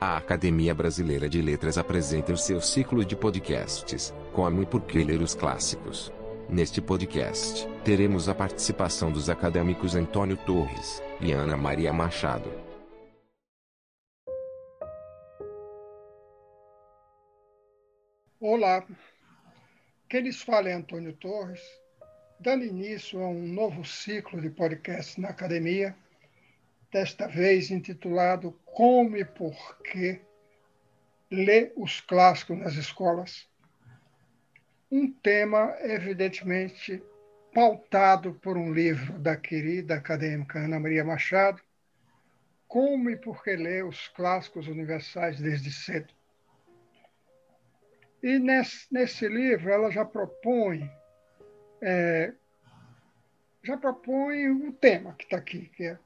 A Academia Brasileira de Letras apresenta o seu ciclo de podcasts, Como e Por que Ler os Clássicos. Neste podcast, teremos a participação dos acadêmicos Antônio Torres e Ana Maria Machado. Olá, quem lhes fala é Antônio Torres, dando início a um novo ciclo de podcasts na academia desta vez intitulado Como e Por que Ler os Clássicos nas Escolas. Um tema, evidentemente, pautado por um livro da querida acadêmica Ana Maria Machado, Como e Por que Ler os Clássicos Universais desde Cedo. E nesse, nesse livro ela já propõe é, já propõe o tema que está aqui, que é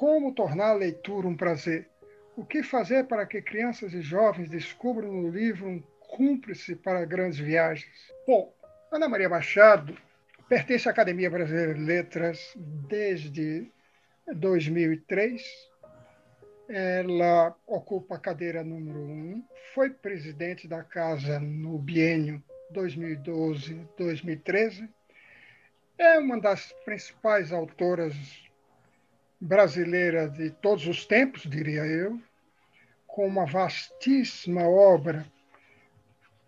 como tornar a leitura um prazer? O que fazer para que crianças e jovens descubram no livro um cúmplice para grandes viagens? Bom, Ana Maria Machado pertence à Academia Brasileira de Letras desde 2003. Ela ocupa a cadeira número um, foi presidente da casa no biênio 2012-2013. É uma das principais autoras brasileira de todos os tempos, diria eu, com uma vastíssima obra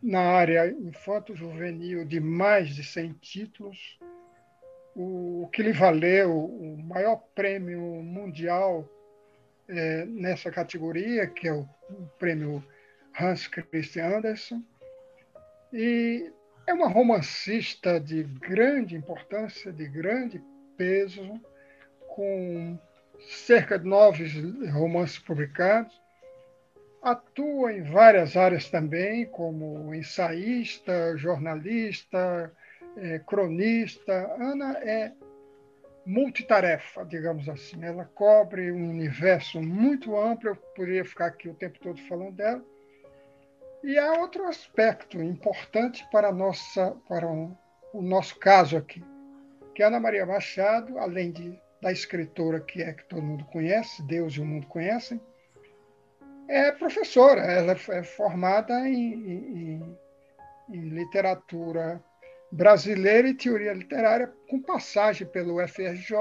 na área infanto-juvenil de mais de 100 títulos, o que lhe valeu o maior prêmio mundial é, nessa categoria, que é o, o prêmio Hans Christian Andersen. E é uma romancista de grande importância, de grande peso, com cerca de nove romances publicados. Atua em várias áreas também, como ensaísta, jornalista, é, cronista. Ana é multitarefa, digamos assim. Ela cobre um universo muito amplo, eu poderia ficar aqui o tempo todo falando dela. E há outro aspecto importante para, nossa, para um, o nosso caso aqui, que Ana Maria Machado, além de da escritora que é que todo mundo conhece, Deus e o mundo conhecem, é professora. Ela é formada em, em, em literatura brasileira e teoria literária, com passagem pelo FRJ,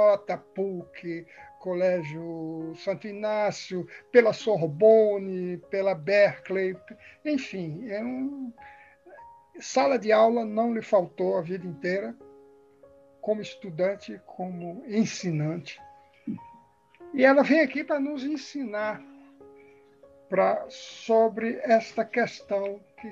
PUC, Colégio Santo Inácio, pela Sorbonne, pela Berkeley, enfim, é um... sala de aula não lhe faltou a vida inteira como estudante, como ensinante. E ela vem aqui para nos ensinar pra, sobre esta questão que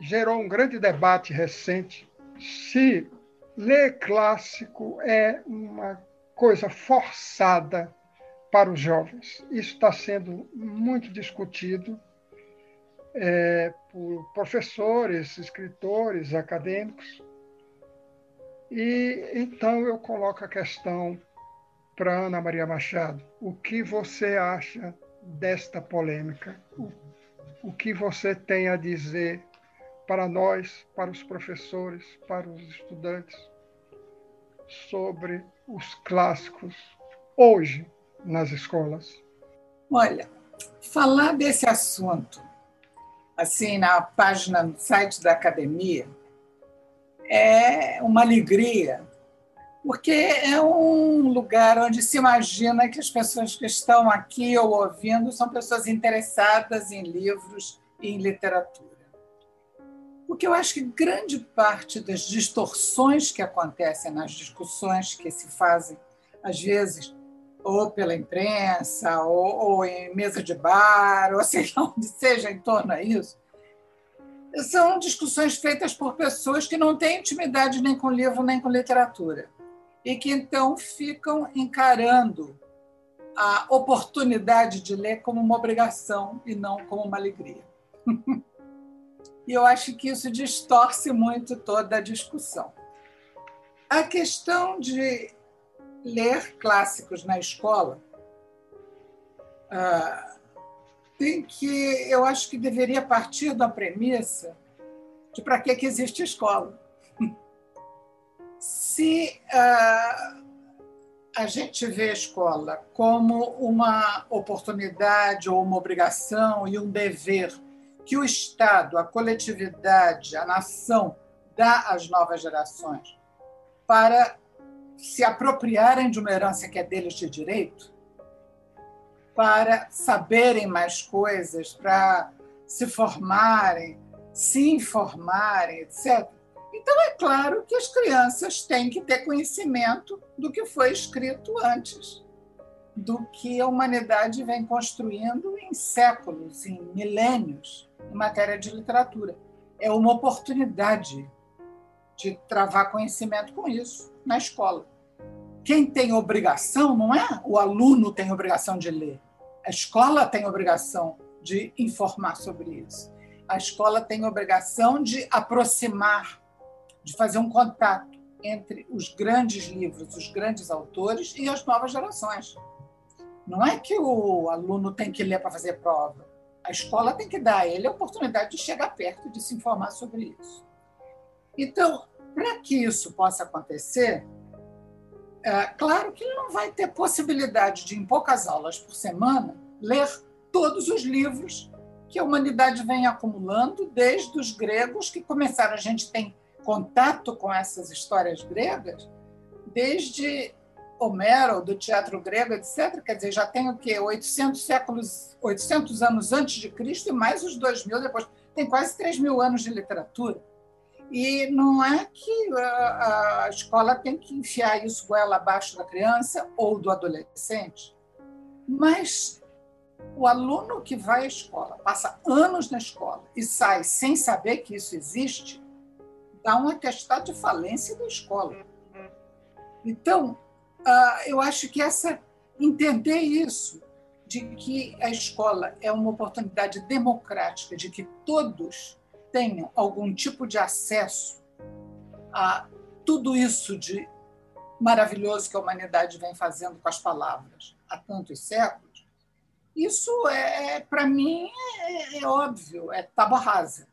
gerou um grande debate recente, se ler clássico é uma coisa forçada para os jovens. Isso está sendo muito discutido é, por professores, escritores, acadêmicos. E então eu coloco a questão para Ana Maria Machado. O que você acha desta polêmica? O, o que você tem a dizer para nós, para os professores, para os estudantes, sobre os clássicos hoje nas escolas? Olha, falar desse assunto, assim, na página, no site da academia, é uma alegria, porque é um lugar onde se imagina que as pessoas que estão aqui ou ouvindo são pessoas interessadas em livros e em literatura. Porque eu acho que grande parte das distorções que acontecem nas discussões que se fazem, às vezes, ou pela imprensa, ou, ou em mesa de bar, ou lá onde seja em torno a isso, são discussões feitas por pessoas que não têm intimidade nem com livro nem com literatura e que então ficam encarando a oportunidade de ler como uma obrigação e não como uma alegria. e eu acho que isso distorce muito toda a discussão. A questão de ler clássicos na escola ah, tem que, eu acho que deveria partir da premissa de para que, que existe escola. Se uh, a gente vê a escola como uma oportunidade ou uma obrigação e um dever que o Estado, a coletividade, a nação dá às novas gerações para se apropriarem de uma herança que é deles de direito, para saberem mais coisas, para se formarem, se informarem, etc. Então, é claro que as crianças têm que ter conhecimento do que foi escrito antes, do que a humanidade vem construindo em séculos, em milênios, em matéria de literatura. É uma oportunidade de travar conhecimento com isso na escola. Quem tem obrigação não é o aluno tem obrigação de ler. A escola tem obrigação de informar sobre isso. A escola tem obrigação de aproximar, de fazer um contato entre os grandes livros, os grandes autores e as novas gerações. Não é que o aluno tem que ler para fazer prova. A escola tem que dar a ele a oportunidade de chegar perto, de se informar sobre isso. Então, para que isso possa acontecer, é, claro que ele não vai ter possibilidade de, em poucas aulas por semana, ler todos os livros que a humanidade vem acumulando, desde os gregos, que começaram, a gente tem contato com essas histórias gregas, desde Homero, do teatro grego, etc. Quer dizer, já tem o quê? 800 séculos, 800 anos antes de Cristo e mais os 2 mil depois. Tem quase 3 mil anos de literatura. E não é que a, a escola tem que enfiar isso goela abaixo da criança ou do adolescente, mas o aluno que vai à escola, passa anos na escola e sai sem saber que isso existe, dá um atestado de falência da escola. Então, eu acho que essa entender isso, de que a escola é uma oportunidade democrática, de que todos tenham algum tipo de acesso a tudo isso de maravilhoso que a humanidade vem fazendo com as palavras há tantos séculos, isso é, é para mim, é, é, óbvio, é tábua rasa.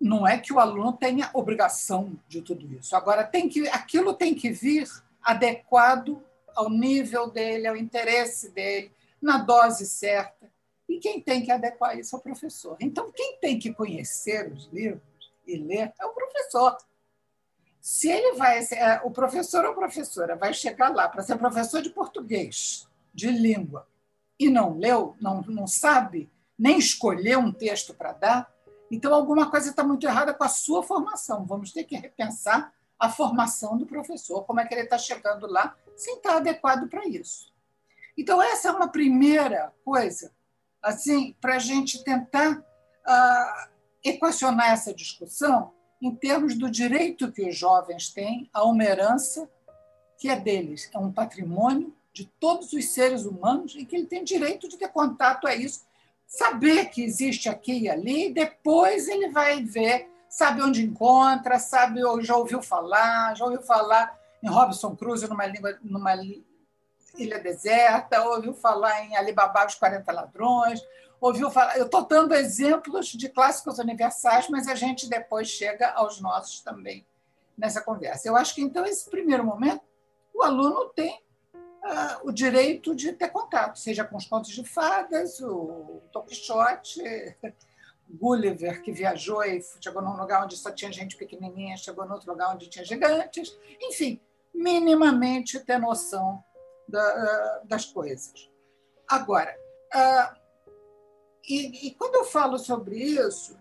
Não é que o aluno tenha obrigação de tudo isso. Agora, tem que, aquilo tem que vir adequado ao nível dele, ao interesse dele, na dose certa. E quem tem que adequar isso é o professor. Então, quem tem que conhecer os livros e ler é o professor. Se ele vai, é, o professor ou professora vai chegar lá para ser professor de português, de língua, e não leu, não, não sabe nem escolher um texto para dar, então alguma coisa está muito errada com a sua formação. Vamos ter que repensar a formação do professor, como é que ele está chegando lá, sem estar adequado para isso. Então, essa é uma primeira coisa assim, para a gente tentar uh, equacionar essa discussão em termos do direito que os jovens têm a uma herança que é deles, é um patrimônio de todos os seres humanos e que ele tem direito de ter contato a isso, saber que existe aqui e ali, e depois ele vai ver, sabe onde encontra, sabe já ouviu falar, já ouviu falar em Robinson Crusoe numa língua numa Ilha Deserta, ouviu falar em Alibaba os 40 Ladrões, ouviu falar. Eu estou dando exemplos de clássicos universais, mas a gente depois chega aos nossos também nessa conversa. Eu acho que, então, esse primeiro momento, o aluno tem uh, o direito de ter contato, seja com os contos de fadas, o Don Quixote, Gulliver, que viajou e chegou num lugar onde só tinha gente pequenininha, chegou num outro lugar onde tinha gigantes. Enfim, minimamente ter noção da, das coisas. Agora, e, e quando eu falo sobre isso,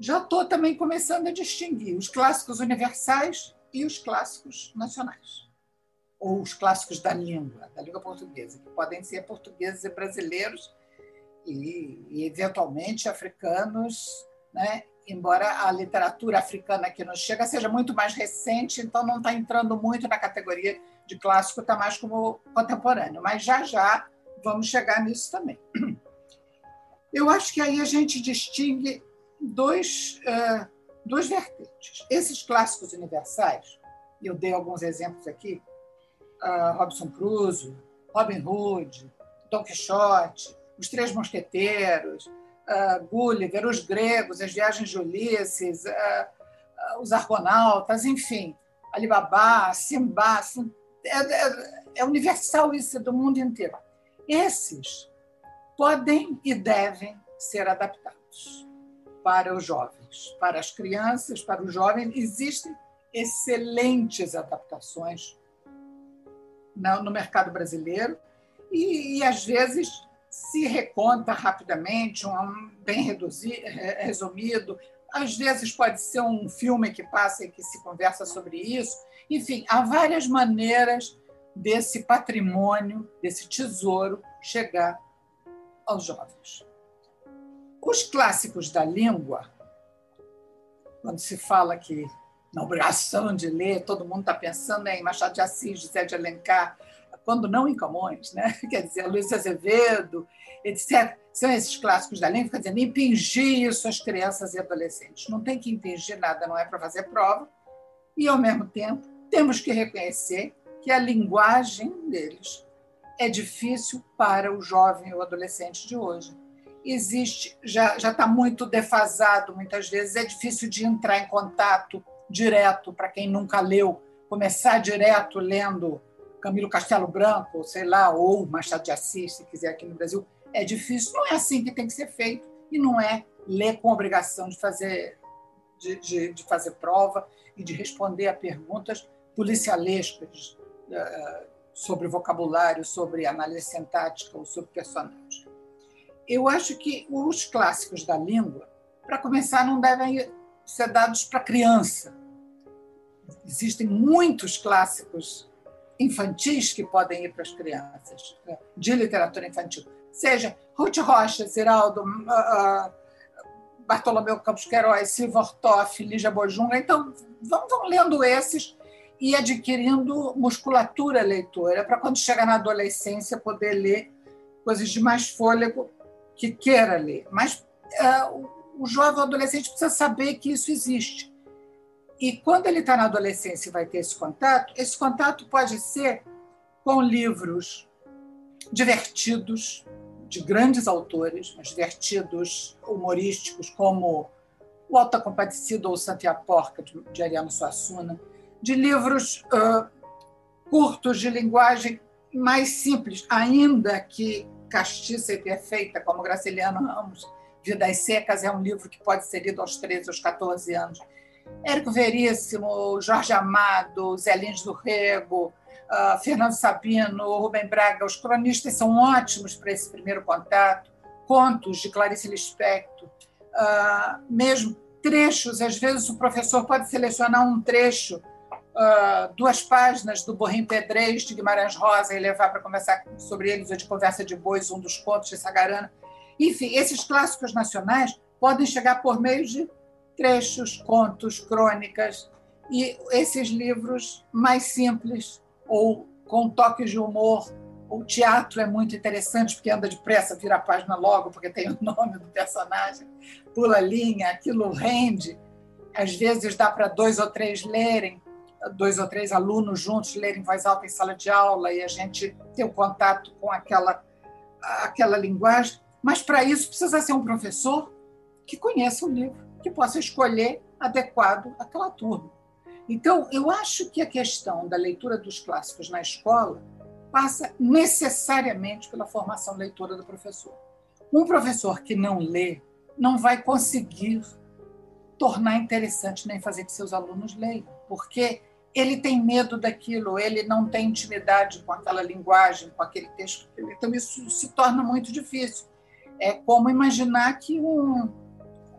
já estou também começando a distinguir os clássicos universais e os clássicos nacionais, ou os clássicos da língua, da língua portuguesa, que podem ser portugueses e brasileiros e, e eventualmente africanos, né? embora a literatura africana que nos chega seja muito mais recente, então não está entrando muito na categoria de clássico, está mais como contemporâneo. Mas já já vamos chegar nisso também. Eu acho que aí a gente distingue dois, uh, duas vertentes. Esses clássicos universais, e eu dei alguns exemplos aqui, uh, Robson Crusoe, Robin Hood, Don Quixote, Os Três Mosqueteiros, uh, Gulliver, os gregos, as viagens de Ulisses, uh, os argonautas, enfim, Alibaba, Simba, assim, é, é, é universal isso, é do mundo inteiro. Esses podem e devem ser adaptados para os jovens, para as crianças, para os jovens. Existem excelentes adaptações no mercado brasileiro e, e às vezes se reconta rapidamente, um bem reduzido, resumido. Às vezes pode ser um filme que passa e que se conversa sobre isso. Enfim, há várias maneiras desse patrimônio, desse tesouro, chegar aos jovens. Os clássicos da língua, quando se fala que na obrigação de ler, todo mundo está pensando em Machado de Assis, José de Alencar, quando não em Camões, né? quer dizer, Luiz Azevedo, etc. São esses clássicos da língua, quer dizer, impingir isso às crianças e adolescentes. Não tem que impingir nada, não é para fazer prova, e, ao mesmo tempo, temos que reconhecer que a linguagem deles é difícil para o jovem ou adolescente de hoje. Existe, já está muito defasado muitas vezes, é difícil de entrar em contato direto para quem nunca leu, começar direto lendo Camilo Castelo Branco, sei lá, ou Machado de Assis, se quiser aqui no Brasil, é difícil. Não é assim que tem que ser feito e não é ler com obrigação de fazer de, de, de fazer prova e de responder a perguntas policialescas uh, sobre vocabulário, sobre análise sintática ou sobre personagem. Eu acho que os clássicos da língua, para começar, não devem ser dados para criança. Existem muitos clássicos infantis que podem ir para as crianças, né, de literatura infantil. Seja Ruth Rocha, Ziraldo, uh, Bartolomeu Campos Queiroz, Silva Ortoff, Lígia Bojunga. Então, vão lendo esses e adquirindo musculatura leitora para quando chegar na adolescência poder ler coisas de mais fôlego que queira ler. Mas uh, o jovem adolescente precisa saber que isso existe. E quando ele está na adolescência e vai ter esse contato, esse contato pode ser com livros divertidos, de grandes autores, mas divertidos, humorísticos, como O Alta Compadecido ou Santa Porca, de Ariano Suassuna, de livros uh, curtos, de linguagem mais simples, ainda que castiça e perfeita, como Graciliano Ramos, Vidas Secas, é um livro que pode ser lido aos 13, aos 14 anos. Érico Veríssimo, Jorge Amado, Zé Lins do Rego, uh, Fernando Sabino, Rubem Braga, os cronistas são ótimos para esse primeiro contato. Contos de Clarice Lispector, uh, mesmo trechos, às vezes o professor pode selecionar um trecho uh, duas páginas do Borrim Pedrez de Guimarães Rosa e levar para conversar sobre eles, ou de Conversa de Bois, um dos contos de Sagarana. Enfim, esses clássicos nacionais podem chegar por meio de trechos, contos, crônicas, e esses livros mais simples ou com toques de humor. O teatro é muito interessante porque anda depressa, vira a página logo, porque tem o nome do personagem, pula linha, aquilo rende. Às vezes dá para dois ou três lerem dois ou três alunos juntos lerem em voz alta em sala de aula e a gente ter o um contato com aquela, aquela linguagem. Mas para isso precisa ser um professor que conheça o livro, que possa escolher adequado àquela turma. Então, eu acho que a questão da leitura dos clássicos na escola passa necessariamente pela formação leitora do professor. Um professor que não lê não vai conseguir tornar interessante nem fazer que seus alunos leiam, porque ele tem medo daquilo, ele não tem intimidade com aquela linguagem, com aquele texto. Então, isso se torna muito difícil. É como imaginar que um,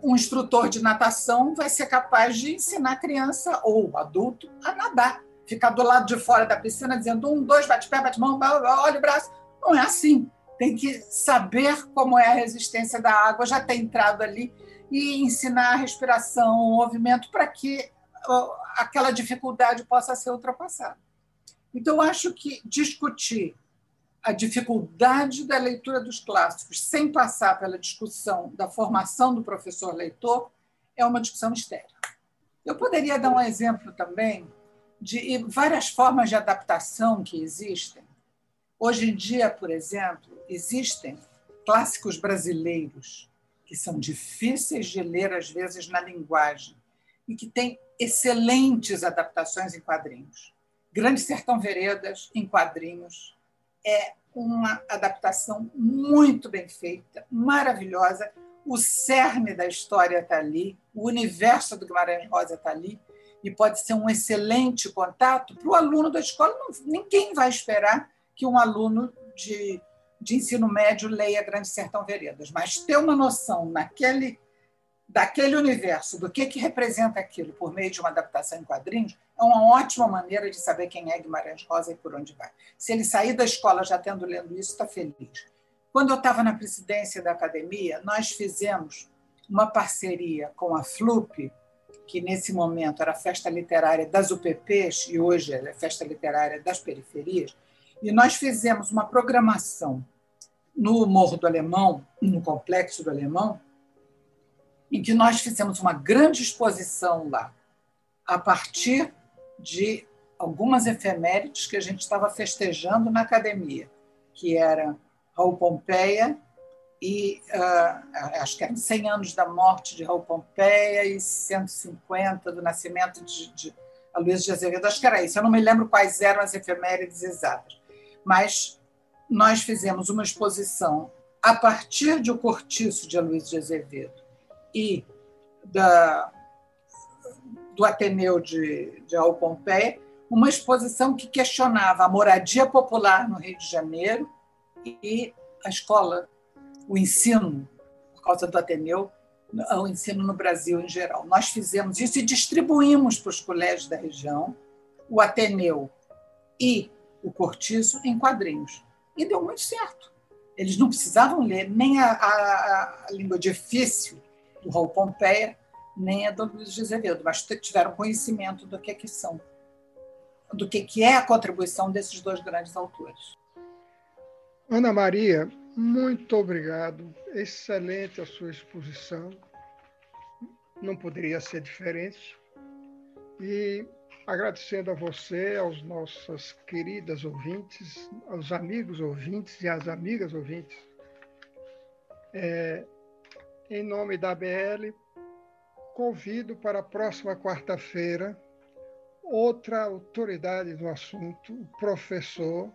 um instrutor de natação vai ser capaz de ensinar a criança ou adulto a nadar. Ficar do lado de fora da piscina dizendo um, dois, bate pé, bate mão, olha o braço. Não é assim. Tem que saber como é a resistência da água, já ter entrado ali e ensinar a respiração, o movimento, para que aquela dificuldade possa ser ultrapassada. Então, acho que discutir a dificuldade da leitura dos clássicos sem passar pela discussão da formação do professor leitor é uma discussão estéril. Eu poderia dar um exemplo também de várias formas de adaptação que existem. Hoje em dia, por exemplo, existem clássicos brasileiros que são difíceis de ler, às vezes, na linguagem, e que têm excelentes adaptações em quadrinhos. Grande Sertão Veredas, em quadrinhos, é uma adaptação muito bem feita, maravilhosa. O cerne da história está ali, o universo do Guimarães Rosa está ali, e pode ser um excelente contato para o aluno da escola. Ninguém vai esperar que um aluno de, de ensino médio leia Grande Sertão Veredas, mas ter uma noção naquele daquele universo, do que, que representa aquilo por meio de uma adaptação em quadrinhos, é uma ótima maneira de saber quem é Guimarães Rosa e por onde vai. Se ele sair da escola já tendo lendo isso, está feliz. Quando eu estava na presidência da academia, nós fizemos uma parceria com a FLUP, que nesse momento era a Festa Literária das UPPs e hoje é a Festa Literária das Periferias, e nós fizemos uma programação no Morro do Alemão, no Complexo do Alemão, em que nós fizemos uma grande exposição lá, a partir de algumas efemérides que a gente estava festejando na academia, que era Raul Pompeia e uh, acho que eram 100 anos da morte de Raul Pompeia e 150 do nascimento de, de Luiz de Azevedo. Acho que era isso. Eu não me lembro quais eram as efemérides exatas, mas nós fizemos uma exposição a partir de O Cortiço de Luiz de Azevedo e da, do Ateneu de, de Raul Pompeia, uma exposição que questionava a moradia popular no Rio de Janeiro e a escola, o ensino, por causa do Ateneu, o ensino no Brasil em geral. Nós fizemos isso e distribuímos para os colégios da região o Ateneu e o Cortiço em quadrinhos. E deu muito certo. Eles não precisavam ler nem a, a, a língua difícil do Raul Pompeia, nem a do Luiz de Azevedo, mas tiveram conhecimento do que, que são, do que, que é a contribuição desses dois grandes autores. Ana Maria, muito obrigado. Excelente a sua exposição. Não poderia ser diferente. E agradecendo a você, aos nossos queridas ouvintes, aos amigos ouvintes e às amigas ouvintes, é, em nome da BL, convido para a próxima quarta-feira outra autoridade do assunto, o professor,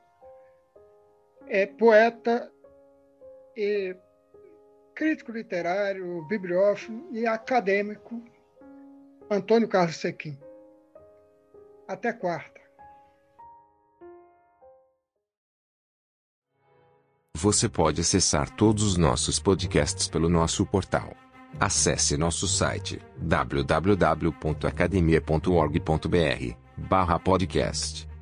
é poeta e crítico literário, bibliófilo e acadêmico, Antônio Carlos Sequim. Até quarta. Você pode acessar todos os nossos podcasts pelo nosso portal. Acesse nosso site www.academia.org.br/podcast